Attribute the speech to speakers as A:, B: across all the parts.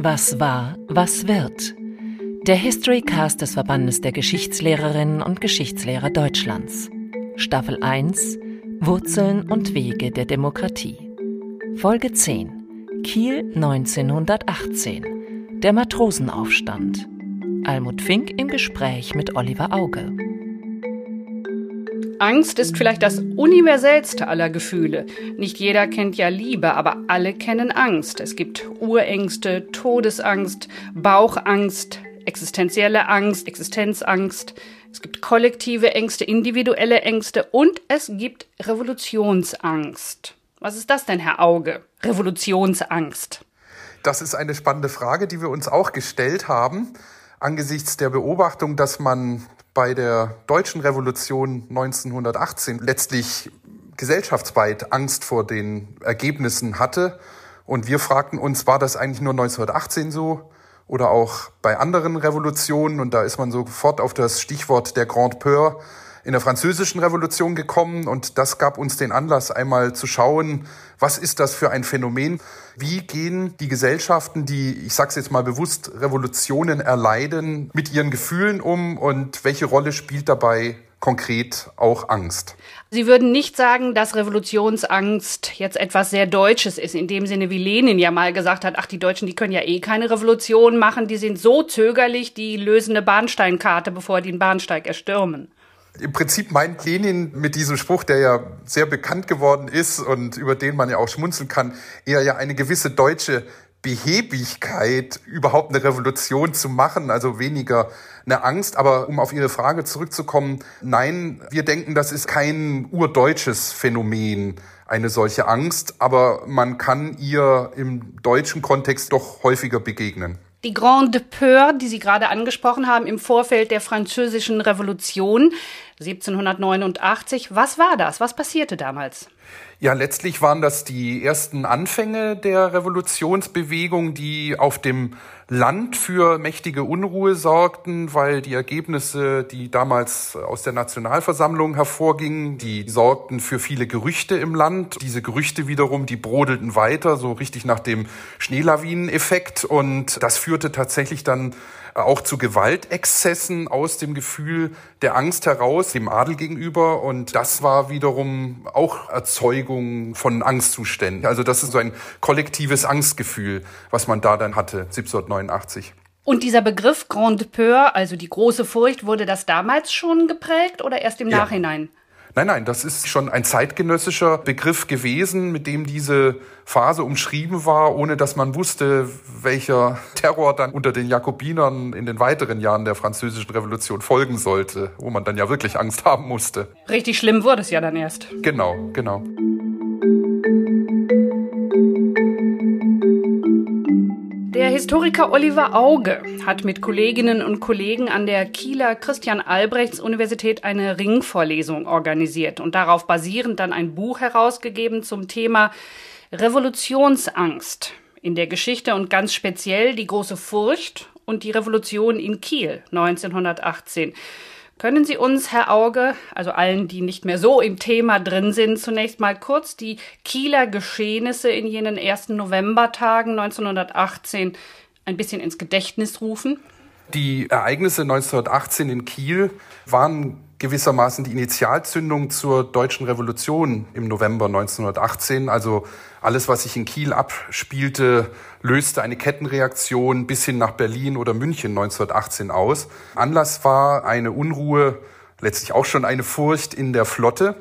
A: Was war, was wird? Der Historycast des Verbandes der Geschichtslehrerinnen und Geschichtslehrer Deutschlands. Staffel 1 Wurzeln und Wege der Demokratie. Folge 10 Kiel 1918 Der Matrosenaufstand. Almut Fink im Gespräch mit Oliver Auge.
B: Angst ist vielleicht das universellste aller Gefühle. Nicht jeder kennt ja Liebe, aber alle kennen Angst. Es gibt Urängste, Todesangst, Bauchangst, existenzielle Angst, Existenzangst. Es gibt kollektive Ängste, individuelle Ängste und es gibt Revolutionsangst. Was ist das denn, Herr Auge? Revolutionsangst.
C: Das ist eine spannende Frage, die wir uns auch gestellt haben angesichts der Beobachtung, dass man bei der deutschen Revolution 1918 letztlich gesellschaftsweit Angst vor den Ergebnissen hatte. Und wir fragten uns, war das eigentlich nur 1918 so oder auch bei anderen Revolutionen? Und da ist man sofort auf das Stichwort der Grande Peur in der französischen Revolution gekommen und das gab uns den Anlass, einmal zu schauen, was ist das für ein Phänomen? Wie gehen die Gesellschaften, die, ich sage es jetzt mal bewusst, Revolutionen erleiden, mit ihren Gefühlen um und welche Rolle spielt dabei konkret auch Angst?
B: Sie würden nicht sagen, dass Revolutionsangst jetzt etwas sehr Deutsches ist, in dem Sinne, wie Lenin ja mal gesagt hat, ach, die Deutschen, die können ja eh keine Revolution machen, die sind so zögerlich, die lösen eine Bahnsteinkarte, bevor die den Bahnsteig erstürmen.
C: Im Prinzip meint Lenin mit diesem Spruch, der ja sehr bekannt geworden ist und über den man ja auch schmunzeln kann, eher ja eine gewisse deutsche Behebigkeit, überhaupt eine Revolution zu machen, also weniger eine Angst. Aber um auf Ihre Frage zurückzukommen, nein, wir denken, das ist kein urdeutsches Phänomen, eine solche Angst, aber man kann ihr im deutschen Kontext doch häufiger begegnen.
B: Die Grande Peur, die Sie gerade angesprochen haben, im Vorfeld der Französischen Revolution 1789. Was war das? Was passierte damals?
C: Ja, letztlich waren das die ersten Anfänge der Revolutionsbewegung, die auf dem Land für mächtige Unruhe sorgten, weil die Ergebnisse, die damals aus der Nationalversammlung hervorgingen, die sorgten für viele Gerüchte im Land. Diese Gerüchte wiederum, die brodelten weiter, so richtig nach dem Schneelawineneffekt. Und das führte tatsächlich dann auch zu Gewaltexzessen aus dem Gefühl der Angst heraus, dem Adel gegenüber. Und das war wiederum auch Erzeugung von Angstzuständen. Also das ist so ein kollektives Angstgefühl, was man da dann hatte, 1789.
B: Und dieser Begriff Grande Peur, also die große Furcht, wurde das damals schon geprägt oder erst im ja. Nachhinein?
C: Nein, nein, das ist schon ein zeitgenössischer Begriff gewesen, mit dem diese Phase umschrieben war, ohne dass man wusste, welcher Terror dann unter den Jakobinern in den weiteren Jahren der französischen Revolution folgen sollte, wo man dann ja wirklich Angst haben musste.
B: Richtig schlimm wurde es ja dann erst.
C: Genau, genau.
B: Der Historiker Oliver Auge hat mit Kolleginnen und Kollegen an der Kieler Christian Albrechts Universität eine Ringvorlesung organisiert und darauf basierend dann ein Buch herausgegeben zum Thema Revolutionsangst in der Geschichte und ganz speziell die große Furcht und die Revolution in Kiel 1918. Können Sie uns, Herr Auge, also allen, die nicht mehr so im Thema drin sind, zunächst mal kurz die Kieler Geschehnisse in jenen ersten Novembertagen 1918 ein bisschen ins Gedächtnis rufen?
C: Die Ereignisse 1918 in Kiel waren gewissermaßen die Initialzündung zur deutschen Revolution im November 1918. Also alles, was sich in Kiel abspielte, löste eine Kettenreaktion bis hin nach Berlin oder München 1918 aus. Anlass war eine Unruhe, letztlich auch schon eine Furcht in der Flotte,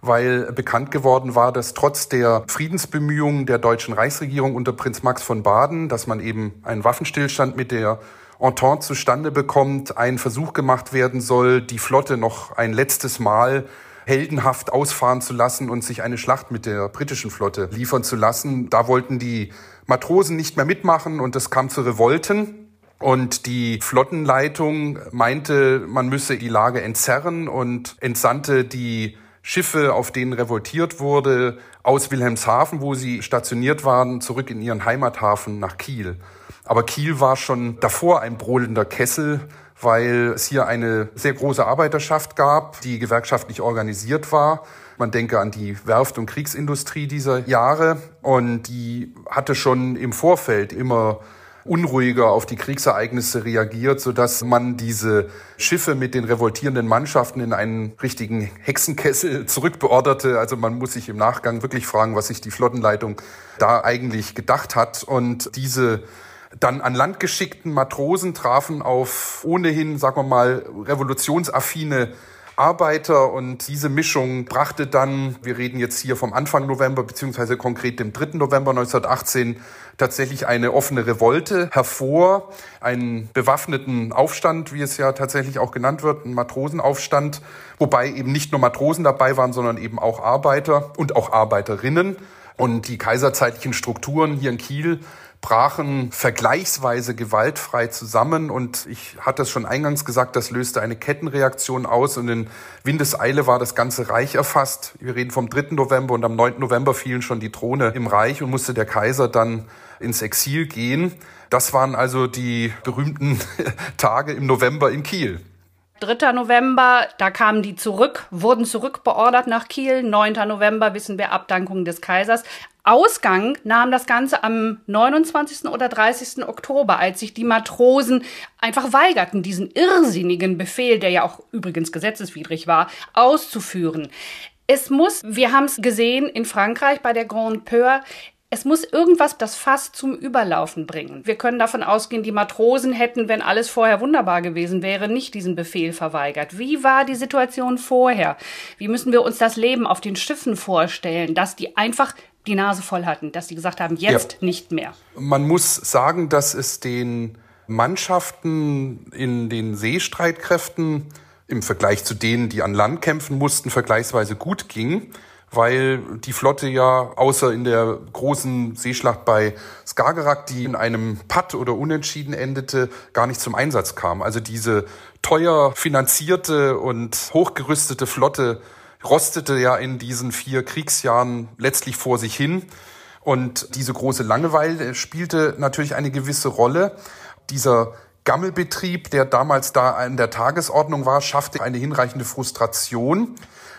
C: weil bekannt geworden war, dass trotz der Friedensbemühungen der deutschen Reichsregierung unter Prinz Max von Baden, dass man eben einen Waffenstillstand mit der Entente zustande bekommt, ein Versuch gemacht werden soll, die Flotte noch ein letztes Mal heldenhaft ausfahren zu lassen und sich eine Schlacht mit der britischen Flotte liefern zu lassen. Da wollten die Matrosen nicht mehr mitmachen und es kam zu Revolten. Und die Flottenleitung meinte, man müsse die Lage entzerren und entsandte die Schiffe, auf denen revoltiert wurde, aus Wilhelmshaven, wo sie stationiert waren, zurück in ihren Heimathafen nach Kiel. Aber Kiel war schon davor ein brodelnder Kessel, weil es hier eine sehr große Arbeiterschaft gab, die gewerkschaftlich organisiert war. Man denke an die Werft- und Kriegsindustrie dieser Jahre und die hatte schon im Vorfeld immer unruhiger auf die Kriegsereignisse reagiert, sodass man diese Schiffe mit den revoltierenden Mannschaften in einen richtigen Hexenkessel zurückbeorderte. Also man muss sich im Nachgang wirklich fragen, was sich die Flottenleitung da eigentlich gedacht hat. Und diese dann an Land geschickten Matrosen trafen auf ohnehin, sagen wir mal, revolutionsaffine Arbeiter und diese Mischung brachte dann, wir reden jetzt hier vom Anfang November beziehungsweise konkret dem 3. November 1918, tatsächlich eine offene Revolte hervor, einen bewaffneten Aufstand, wie es ja tatsächlich auch genannt wird, einen Matrosenaufstand, wobei eben nicht nur Matrosen dabei waren, sondern eben auch Arbeiter und auch Arbeiterinnen. Und die kaiserzeitlichen Strukturen hier in Kiel brachen vergleichsweise gewaltfrei zusammen und ich hatte es schon eingangs gesagt, das löste eine Kettenreaktion aus und in Windeseile war das ganze Reich erfasst. Wir reden vom 3. November und am 9. November fielen schon die Throne im Reich und musste der Kaiser dann ins Exil gehen. Das waren also die berühmten Tage im November in Kiel.
B: 3. November, da kamen die zurück, wurden zurückbeordert nach Kiel. 9. November wissen wir Abdankung des Kaisers. Ausgang nahm das Ganze am 29. oder 30. Oktober, als sich die Matrosen einfach weigerten, diesen irrsinnigen Befehl, der ja auch übrigens gesetzeswidrig war, auszuführen. Es muss, wir haben es gesehen in Frankreich bei der Grande Peur, es muss irgendwas das Fass zum Überlaufen bringen. Wir können davon ausgehen, die Matrosen hätten, wenn alles vorher wunderbar gewesen wäre, nicht diesen Befehl verweigert. Wie war die Situation vorher? Wie müssen wir uns das Leben auf den Schiffen vorstellen, dass die einfach die Nase voll hatten, dass sie gesagt haben, jetzt ja. nicht mehr?
C: Man muss sagen, dass es den Mannschaften in den Seestreitkräften im Vergleich zu denen, die an Land kämpfen mussten, vergleichsweise gut ging weil die Flotte ja außer in der großen Seeschlacht bei Skagerrak, die in einem Patt oder Unentschieden endete, gar nicht zum Einsatz kam. Also diese teuer finanzierte und hochgerüstete Flotte rostete ja in diesen vier Kriegsjahren letztlich vor sich hin. Und diese große Langeweile spielte natürlich eine gewisse Rolle. Dieser Gammelbetrieb, der damals da an der Tagesordnung war, schaffte eine hinreichende Frustration.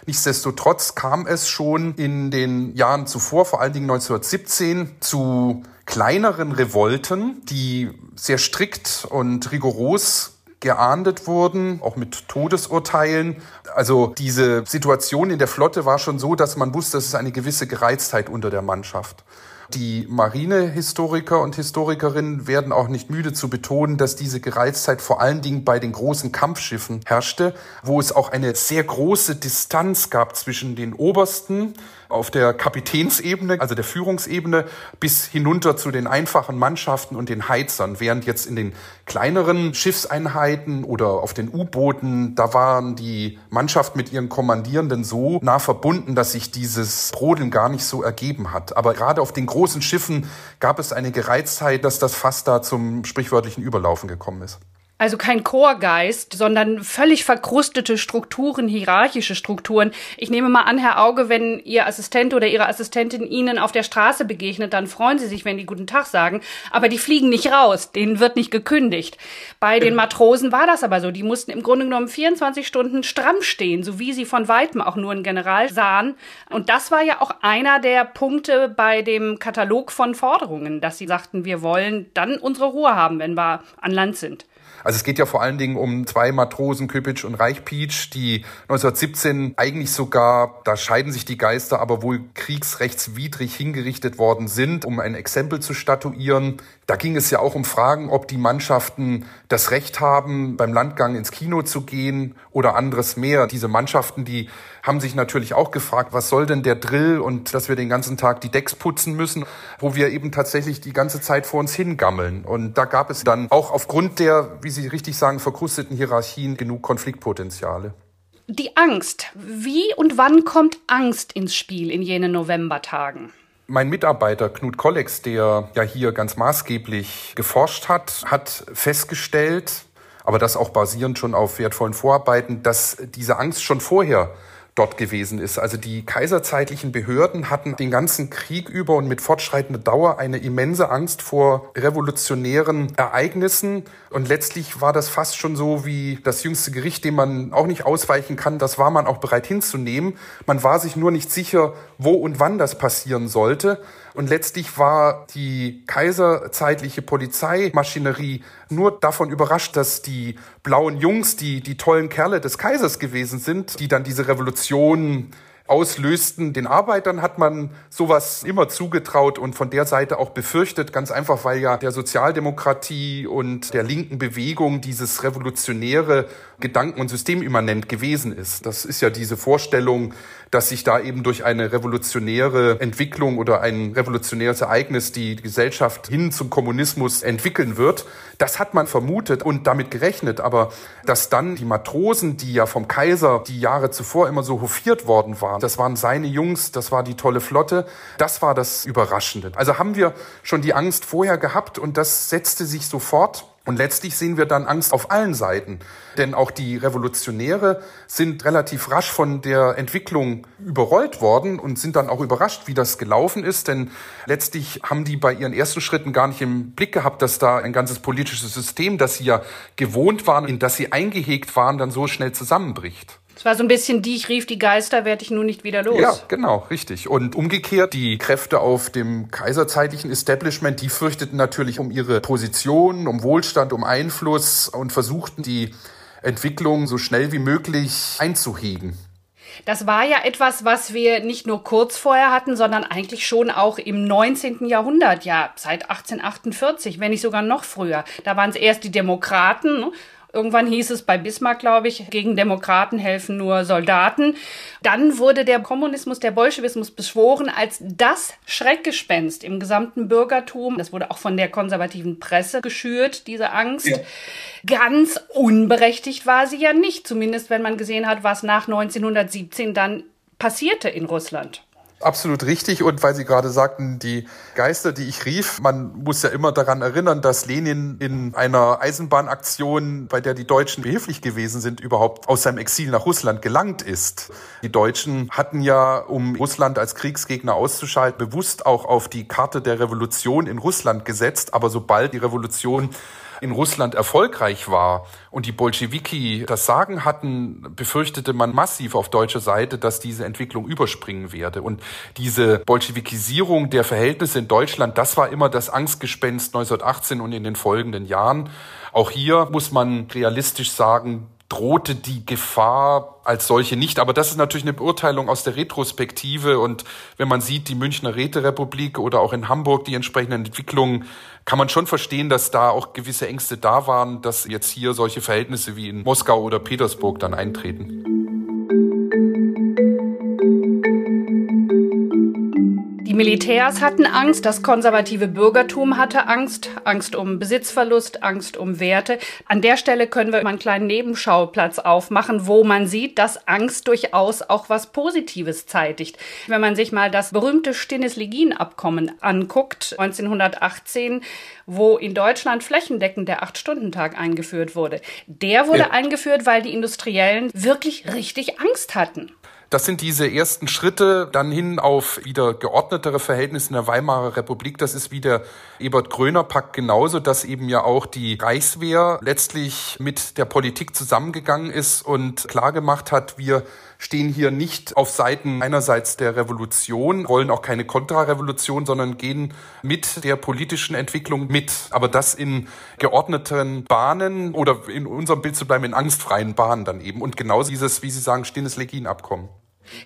C: Nichtsdestotrotz kam es schon in den Jahren zuvor, vor allen Dingen 1917, zu kleineren Revolten, die sehr strikt und rigoros geahndet wurden, auch mit Todesurteilen. Also diese Situation in der Flotte war schon so, dass man wusste, es eine gewisse Gereiztheit unter der Mannschaft. Die Marinehistoriker und Historikerinnen werden auch nicht müde zu betonen, dass diese Gereiztheit vor allen Dingen bei den großen Kampfschiffen herrschte, wo es auch eine sehr große Distanz gab zwischen den Obersten auf der Kapitänsebene, also der Führungsebene, bis hinunter zu den einfachen Mannschaften und den Heizern. Während jetzt in den kleineren Schiffseinheiten oder auf den U-Booten, da waren die Mannschaften mit ihren Kommandierenden so nah verbunden, dass sich dieses Brodeln gar nicht so ergeben hat. Aber gerade auf den großen Schiffen gab es eine Gereiztheit, dass das fast da zum sprichwörtlichen Überlaufen gekommen ist.
B: Also kein Chorgeist, sondern völlig verkrustete Strukturen, hierarchische Strukturen. Ich nehme mal an, Herr Auge, wenn Ihr Assistent oder Ihre Assistentin Ihnen auf der Straße begegnet, dann freuen Sie sich, wenn die guten Tag sagen. Aber die fliegen nicht raus, denen wird nicht gekündigt. Bei den Matrosen war das aber so. Die mussten im Grunde genommen 24 Stunden stramm stehen, so wie sie von weitem auch nur einen General sahen. Und das war ja auch einer der Punkte bei dem Katalog von Forderungen, dass sie sagten, wir wollen dann unsere Ruhe haben, wenn wir an Land sind.
C: Also es geht ja vor allen Dingen um zwei Matrosen, Köpitsch und Reichpietsch, die 1917 eigentlich sogar, da scheiden sich die Geister, aber wohl kriegsrechtswidrig hingerichtet worden sind, um ein Exempel zu statuieren. Da ging es ja auch um Fragen, ob die Mannschaften das Recht haben, beim Landgang ins Kino zu gehen oder anderes mehr. Diese Mannschaften, die haben sich natürlich auch gefragt, was soll denn der Drill und dass wir den ganzen Tag die Decks putzen müssen, wo wir eben tatsächlich die ganze Zeit vor uns hingammeln. Und da gab es dann auch aufgrund der, wie Sie richtig sagen, verkrusteten Hierarchien genug Konfliktpotenziale.
B: Die Angst. Wie und wann kommt Angst ins Spiel in jenen Novembertagen?
C: Mein Mitarbeiter Knut Kollex, der ja hier ganz maßgeblich geforscht hat, hat festgestellt, aber das auch basierend schon auf wertvollen Vorarbeiten, dass diese Angst schon vorher dort gewesen ist. Also die kaiserzeitlichen Behörden hatten den ganzen Krieg über und mit fortschreitender Dauer eine immense Angst vor revolutionären Ereignissen. Und letztlich war das fast schon so wie das jüngste Gericht, dem man auch nicht ausweichen kann. Das war man auch bereit hinzunehmen. Man war sich nur nicht sicher, wo und wann das passieren sollte. Und letztlich war die kaiserzeitliche Polizeimaschinerie nur davon überrascht, dass die blauen Jungs, die die tollen Kerle des Kaisers gewesen sind, die dann diese Revolution auslösten. Den Arbeitern hat man sowas immer zugetraut und von der Seite auch befürchtet, ganz einfach, weil ja der Sozialdemokratie und der linken Bewegung dieses revolutionäre Gedanken- und Systemimmanent gewesen ist. Das ist ja diese Vorstellung, dass sich da eben durch eine revolutionäre Entwicklung oder ein revolutionäres Ereignis die Gesellschaft hin zum Kommunismus entwickeln wird. Das hat man vermutet und damit gerechnet. Aber dass dann die Matrosen, die ja vom Kaiser die Jahre zuvor immer so hofiert worden waren, das waren seine Jungs, das war die tolle Flotte, das war das Überraschende. Also haben wir schon die Angst vorher gehabt und das setzte sich sofort und letztlich sehen wir dann Angst auf allen Seiten. Denn auch die Revolutionäre sind relativ rasch von der Entwicklung überrollt worden und sind dann auch überrascht, wie das gelaufen ist. Denn letztlich haben die bei ihren ersten Schritten gar nicht im Blick gehabt, dass da ein ganzes politisches System, das sie ja gewohnt waren, in das sie eingehegt waren, dann so schnell zusammenbricht.
B: Es war so ein bisschen die, ich rief die Geister, werde ich nun nicht wieder los.
C: Ja, genau, richtig. Und umgekehrt, die Kräfte auf dem kaiserzeitlichen Establishment, die fürchteten natürlich um ihre Position, um Wohlstand, um Einfluss und versuchten die Entwicklung so schnell wie möglich einzuhegen.
B: Das war ja etwas, was wir nicht nur kurz vorher hatten, sondern eigentlich schon auch im 19. Jahrhundert, ja, seit 1848, wenn nicht sogar noch früher. Da waren es erst die Demokraten, ne? Irgendwann hieß es bei Bismarck, glaube ich, gegen Demokraten helfen nur Soldaten. Dann wurde der Kommunismus, der Bolschewismus beschworen als das Schreckgespenst im gesamten Bürgertum. Das wurde auch von der konservativen Presse geschürt, diese Angst. Ja. Ganz unberechtigt war sie ja nicht, zumindest wenn man gesehen hat, was nach 1917 dann passierte in Russland.
C: Absolut richtig. Und weil Sie gerade sagten, die Geister, die ich rief, man muss ja immer daran erinnern, dass Lenin in einer Eisenbahnaktion, bei der die Deutschen behilflich gewesen sind, überhaupt aus seinem Exil nach Russland gelangt ist. Die Deutschen hatten ja, um Russland als Kriegsgegner auszuschalten, bewusst auch auf die Karte der Revolution in Russland gesetzt. Aber sobald die Revolution in Russland erfolgreich war und die Bolschewiki das Sagen hatten, befürchtete man massiv auf deutscher Seite, dass diese Entwicklung überspringen werde. Und diese Bolschewikisierung der Verhältnisse in Deutschland, das war immer das Angstgespenst 1918 und in den folgenden Jahren. Auch hier muss man realistisch sagen, drohte die Gefahr als solche nicht. Aber das ist natürlich eine Beurteilung aus der Retrospektive. Und wenn man sieht, die Münchner Räterepublik oder auch in Hamburg die entsprechenden Entwicklungen, kann man schon verstehen, dass da auch gewisse Ängste da waren, dass jetzt hier solche Verhältnisse wie in Moskau oder Petersburg dann eintreten.
B: Die Militärs hatten Angst, das konservative Bürgertum hatte Angst, Angst um Besitzverlust, Angst um Werte. An der Stelle können wir mal einen kleinen Nebenschauplatz aufmachen, wo man sieht, dass Angst durchaus auch was Positives zeitigt. Wenn man sich mal das berühmte Stinnes-Legin-Abkommen anguckt, 1918, wo in Deutschland flächendeckend der Acht-Stunden-Tag eingeführt wurde. Der wurde ja. eingeführt, weil die Industriellen wirklich richtig Angst hatten.
C: Das sind diese ersten Schritte dann hin auf wieder geordnetere Verhältnisse in der Weimarer Republik. Das ist wie der Ebert-Gröner-Pakt genauso, dass eben ja auch die Reichswehr letztlich mit der Politik zusammengegangen ist und klargemacht hat, wir stehen hier nicht auf Seiten einerseits der Revolution, wollen auch keine Kontrarevolution, sondern gehen mit der politischen Entwicklung mit. Aber das in geordneten Bahnen oder in unserem Bild zu bleiben, in angstfreien Bahnen dann eben. Und genauso dieses, wie Sie sagen, stehendes Legin-Abkommen.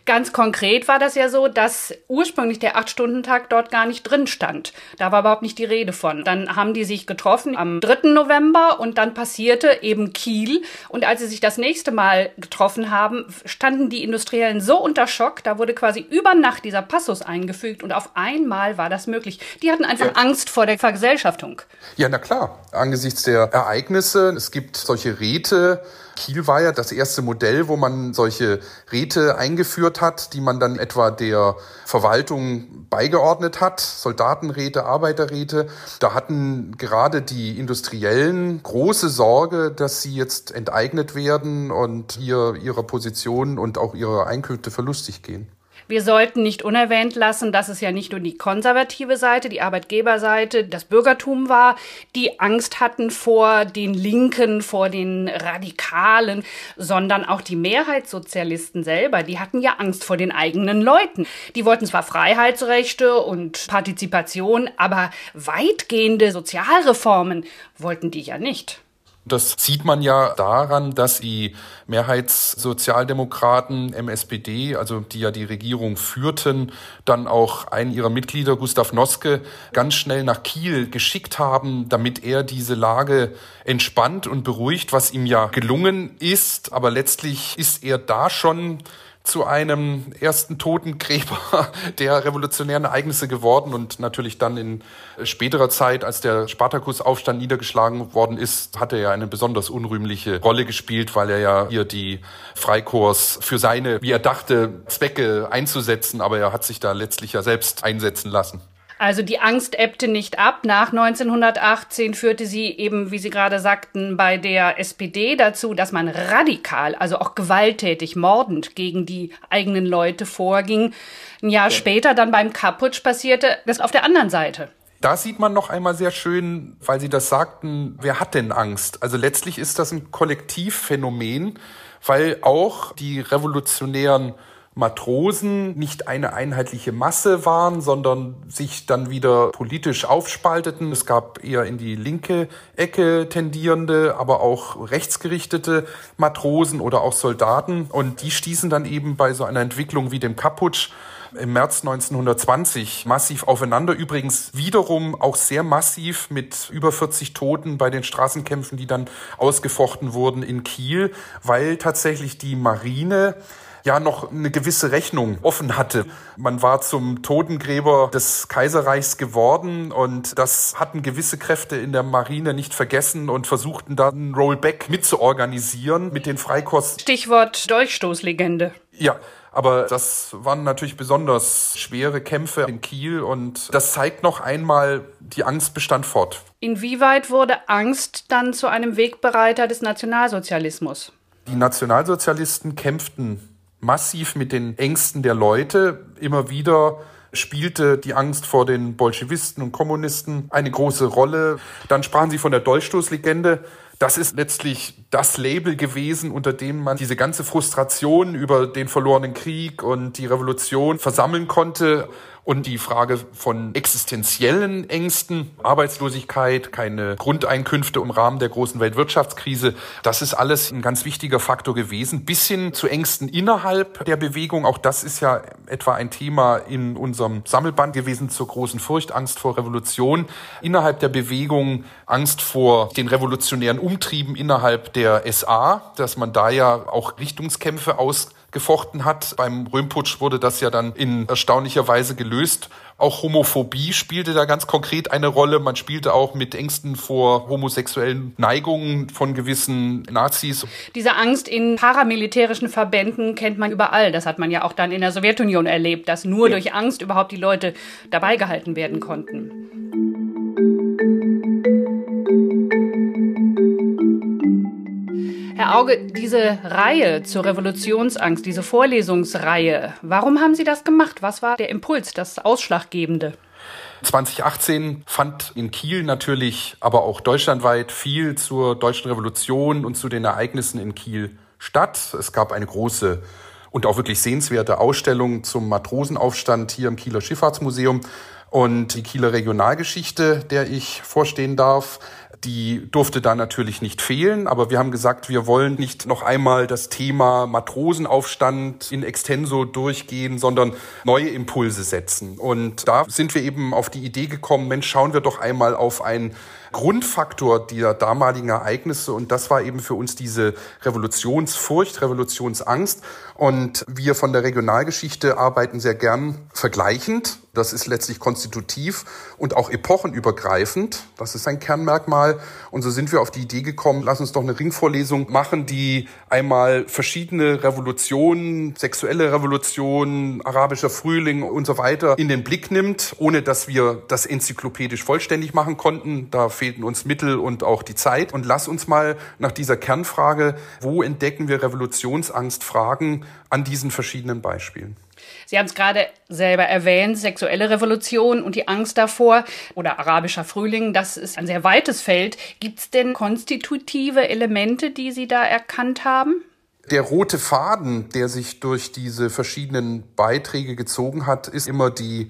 B: Ganz konkret war das ja so, dass ursprünglich der Acht-Stunden-Tag dort gar nicht drin stand. Da war überhaupt nicht die Rede von. Dann haben die sich getroffen am 3. November und dann passierte eben Kiel. Und als sie sich das nächste Mal getroffen haben, standen die Industriellen so unter Schock, da wurde quasi über Nacht dieser Passus eingefügt und auf einmal war das möglich. Die hatten einfach ja. Angst vor der Vergesellschaftung.
C: Ja, na klar. Angesichts der Ereignisse, es gibt solche Räte, Kiel war ja das erste Modell, wo man solche Räte eingeführt geführt hat, die man dann etwa der Verwaltung beigeordnet hat, Soldatenräte, Arbeiterräte. Da hatten gerade die Industriellen große Sorge, dass sie jetzt enteignet werden und hier ihrer Position und auch ihrer Einkünfte verlustig gehen.
B: Wir sollten nicht unerwähnt lassen, dass es ja nicht nur die konservative Seite, die Arbeitgeberseite, das Bürgertum war, die Angst hatten vor den Linken, vor den Radikalen, sondern auch die Mehrheitssozialisten selber, die hatten ja Angst vor den eigenen Leuten. Die wollten zwar Freiheitsrechte und Partizipation, aber weitgehende Sozialreformen wollten die ja nicht.
C: Das sieht man ja daran, dass die Mehrheitssozialdemokraten, MSPD, also die ja die Regierung führten, dann auch einen ihrer Mitglieder, Gustav Noske, ganz schnell nach Kiel geschickt haben, damit er diese Lage entspannt und beruhigt, was ihm ja gelungen ist. Aber letztlich ist er da schon zu einem ersten Totengräber der revolutionären Ereignisse geworden und natürlich dann in späterer Zeit, als der Spartakusaufstand niedergeschlagen worden ist, hat er ja eine besonders unrühmliche Rolle gespielt, weil er ja hier die Freikorps für seine, wie er dachte, Zwecke einzusetzen, aber er hat sich da letztlich ja selbst einsetzen lassen.
B: Also die Angst ebbte nicht ab. Nach 1918 führte sie eben, wie Sie gerade sagten, bei der SPD dazu, dass man radikal, also auch gewalttätig, mordend gegen die eigenen Leute vorging. Ein Jahr ja. später dann beim Kaputsch passierte das auf der anderen Seite.
C: Da sieht man noch einmal sehr schön, weil Sie das sagten, wer hat denn Angst? Also letztlich ist das ein Kollektivphänomen, weil auch die revolutionären Matrosen nicht eine einheitliche Masse waren, sondern sich dann wieder politisch aufspalteten. Es gab eher in die linke Ecke tendierende, aber auch rechtsgerichtete Matrosen oder auch Soldaten. Und die stießen dann eben bei so einer Entwicklung wie dem Kaputsch im März 1920 massiv aufeinander. Übrigens wiederum auch sehr massiv mit über 40 Toten bei den Straßenkämpfen, die dann ausgefochten wurden in Kiel, weil tatsächlich die Marine ja noch eine gewisse Rechnung offen hatte. Man war zum Totengräber des Kaiserreichs geworden und das hatten gewisse Kräfte in der Marine nicht vergessen und versuchten dann ein Rollback mitzuorganisieren mit den Freikorps.
B: Stichwort Dolchstoßlegende.
C: Ja, aber das waren natürlich besonders schwere Kämpfe in Kiel und das zeigt noch einmal, die Angst bestand fort.
B: Inwieweit wurde Angst dann zu einem Wegbereiter des Nationalsozialismus?
C: Die Nationalsozialisten kämpften massiv mit den Ängsten der Leute. Immer wieder spielte die Angst vor den Bolschewisten und Kommunisten eine große Rolle. Dann sprachen sie von der Dolchstoßlegende. Das ist letztlich das Label gewesen, unter dem man diese ganze Frustration über den verlorenen Krieg und die Revolution versammeln konnte. Und die Frage von existenziellen Ängsten, Arbeitslosigkeit, keine Grundeinkünfte im Rahmen der großen Weltwirtschaftskrise, das ist alles ein ganz wichtiger Faktor gewesen. Bis hin zu Ängsten innerhalb der Bewegung, auch das ist ja etwa ein Thema in unserem Sammelband gewesen zur großen Furcht, Angst vor Revolution. Innerhalb der Bewegung Angst vor den revolutionären Umtrieben innerhalb der SA, dass man da ja auch Richtungskämpfe aus gefochten hat. Beim Röhmputsch wurde das ja dann in erstaunlicher Weise gelöst. Auch Homophobie spielte da ganz konkret eine Rolle. Man spielte auch mit Ängsten vor homosexuellen Neigungen von gewissen Nazis.
B: Diese Angst in paramilitärischen Verbänden kennt man überall. Das hat man ja auch dann in der Sowjetunion erlebt, dass nur ja. durch Angst überhaupt die Leute dabei gehalten werden konnten. Herr Auge, diese Reihe zur Revolutionsangst, diese Vorlesungsreihe, warum haben Sie das gemacht? Was war der Impuls, das Ausschlaggebende?
C: 2018 fand in Kiel natürlich, aber auch deutschlandweit viel zur deutschen Revolution und zu den Ereignissen in Kiel statt. Es gab eine große und auch wirklich sehenswerte Ausstellung zum Matrosenaufstand hier im Kieler Schifffahrtsmuseum und die Kieler Regionalgeschichte, der ich vorstehen darf. Die durfte da natürlich nicht fehlen, aber wir haben gesagt, wir wollen nicht noch einmal das Thema Matrosenaufstand in extenso durchgehen, sondern neue Impulse setzen. Und da sind wir eben auf die Idee gekommen, Mensch, schauen wir doch einmal auf ein Grundfaktor der damaligen Ereignisse und das war eben für uns diese Revolutionsfurcht, Revolutionsangst und wir von der Regionalgeschichte arbeiten sehr gern vergleichend Das ist letztlich konstitutiv und auch epochenübergreifend. Das ist ein Kernmerkmal. Und so sind wir auf die Idee gekommen, lass uns doch eine Ringvorlesung machen, die einmal verschiedene Revolutionen, sexuelle Revolutionen, arabischer Frühling und so weiter in den Blick nimmt, ohne dass wir das enzyklopädisch vollständig machen konnten. Da fehlten uns Mittel und auch die Zeit. Und lass uns mal nach dieser Kernfrage, wo entdecken wir Revolutionsangst, fragen an diesen verschiedenen Beispielen.
B: Sie haben es gerade selber erwähnt, sexuelle Revolution und die Angst davor oder arabischer Frühling, das ist ein sehr weites Feld. Gibt es denn konstitutive Elemente, die Sie da erkannt haben?
C: Der rote Faden, der sich durch diese verschiedenen Beiträge gezogen hat, ist immer die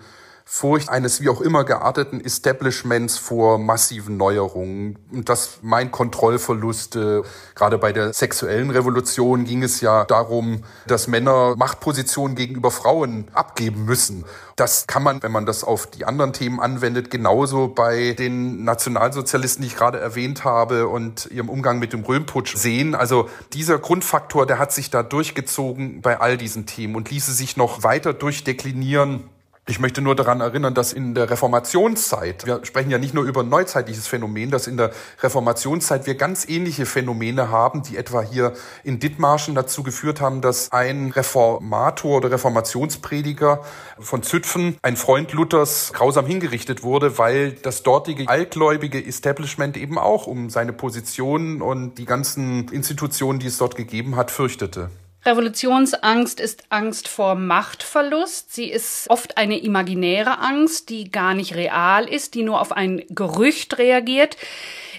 C: Furcht eines wie auch immer gearteten Establishments vor massiven Neuerungen. Und das meint Kontrollverluste. Gerade bei der sexuellen Revolution ging es ja darum, dass Männer Machtpositionen gegenüber Frauen abgeben müssen. Das kann man, wenn man das auf die anderen Themen anwendet, genauso bei den Nationalsozialisten, die ich gerade erwähnt habe, und ihrem Umgang mit dem Röhmputsch sehen. Also dieser Grundfaktor, der hat sich da durchgezogen bei all diesen Themen und ließe sich noch weiter durchdeklinieren ich möchte nur daran erinnern, dass in der Reformationszeit, wir sprechen ja nicht nur über ein neuzeitliches Phänomen, dass in der Reformationszeit wir ganz ähnliche Phänomene haben, die etwa hier in Dithmarschen dazu geführt haben, dass ein Reformator oder Reformationsprediger von Züpfen, ein Freund Luthers, grausam hingerichtet wurde, weil das dortige altgläubige Establishment eben auch um seine Position und die ganzen Institutionen, die es dort gegeben hat, fürchtete.
B: Revolutionsangst ist Angst vor Machtverlust. Sie ist oft eine imaginäre Angst, die gar nicht real ist, die nur auf ein Gerücht reagiert.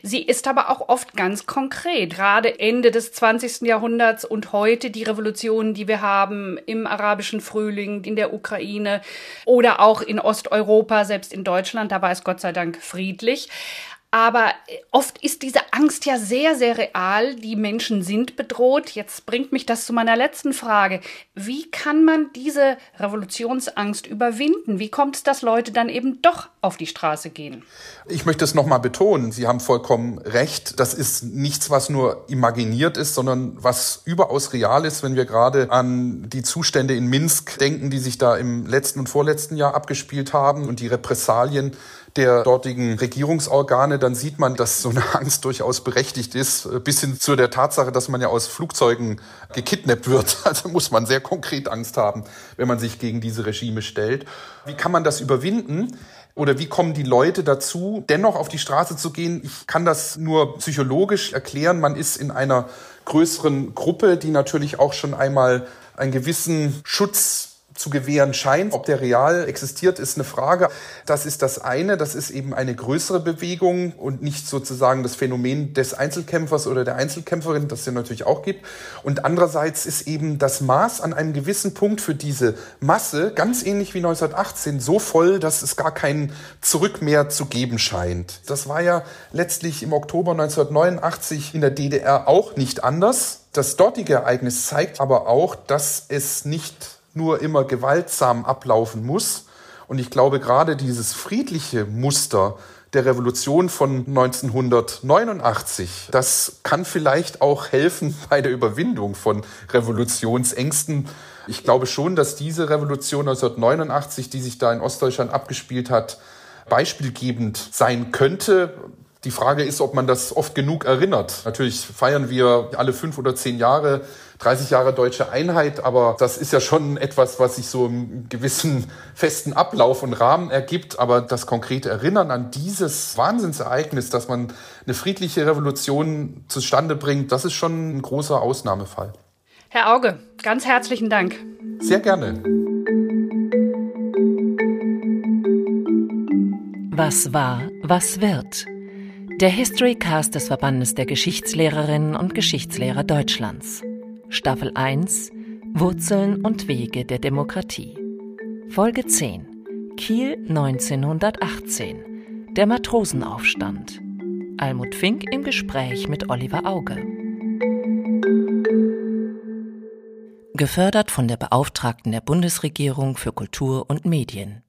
B: Sie ist aber auch oft ganz konkret. Gerade Ende des 20. Jahrhunderts und heute die Revolutionen, die wir haben im arabischen Frühling, in der Ukraine oder auch in Osteuropa, selbst in Deutschland, da war es Gott sei Dank friedlich. Aber äh, oft ist diese Angst ja sehr, sehr real. Die Menschen sind bedroht. Jetzt bringt mich das zu meiner letzten Frage. Wie kann man diese Revolutionsangst überwinden? Wie kommt es, dass Leute dann eben doch auf die Straße gehen?
C: Ich möchte es nochmal betonen. Sie haben vollkommen recht. Das ist nichts, was nur imaginiert ist, sondern was überaus real ist, wenn wir gerade an die Zustände in Minsk denken, die sich da im letzten und vorletzten Jahr abgespielt haben und die Repressalien der dortigen Regierungsorgane, dann sieht man, dass so eine Angst durchaus berechtigt ist, äh, bis hin zu der Tatsache, dass man ja aus Flugzeugen gekidnappt wird. Also muss man sehr konkret Angst haben, wenn man sich gegen diese Regime stellt. Wie kann man das überwinden? Oder wie kommen die Leute dazu, dennoch auf die Straße zu gehen? Ich kann das nur psychologisch erklären. Man ist in einer größeren Gruppe, die natürlich auch schon einmal einen gewissen Schutz zu gewähren scheint. Ob der real existiert, ist eine Frage. Das ist das eine. Das ist eben eine größere Bewegung und nicht sozusagen das Phänomen des Einzelkämpfers oder der Einzelkämpferin, das es ja natürlich auch gibt. Und andererseits ist eben das Maß an einem gewissen Punkt für diese Masse, ganz ähnlich wie 1918, so voll, dass es gar kein Zurück mehr zu geben scheint. Das war ja letztlich im Oktober 1989 in der DDR auch nicht anders. Das dortige Ereignis zeigt aber auch, dass es nicht nur immer gewaltsam ablaufen muss. Und ich glaube, gerade dieses friedliche Muster der Revolution von 1989, das kann vielleicht auch helfen bei der Überwindung von Revolutionsängsten. Ich glaube schon, dass diese Revolution 1989, die sich da in Ostdeutschland abgespielt hat, beispielgebend sein könnte. Die Frage ist, ob man das oft genug erinnert. Natürlich feiern wir alle fünf oder zehn Jahre 30 Jahre deutsche Einheit, aber das ist ja schon etwas, was sich so im gewissen festen Ablauf und Rahmen ergibt. Aber das konkrete Erinnern an dieses Wahnsinnsereignis, dass man eine friedliche Revolution zustande bringt, das ist schon ein großer Ausnahmefall.
B: Herr Auge, ganz herzlichen Dank.
C: Sehr gerne.
A: Was war, was wird? Der Historycast des Verbandes der Geschichtslehrerinnen und Geschichtslehrer Deutschlands. Staffel 1 Wurzeln und Wege der Demokratie. Folge 10 Kiel 1918 Der Matrosenaufstand. Almut Fink im Gespräch mit Oliver Auge. Gefördert von der Beauftragten der Bundesregierung für Kultur und Medien.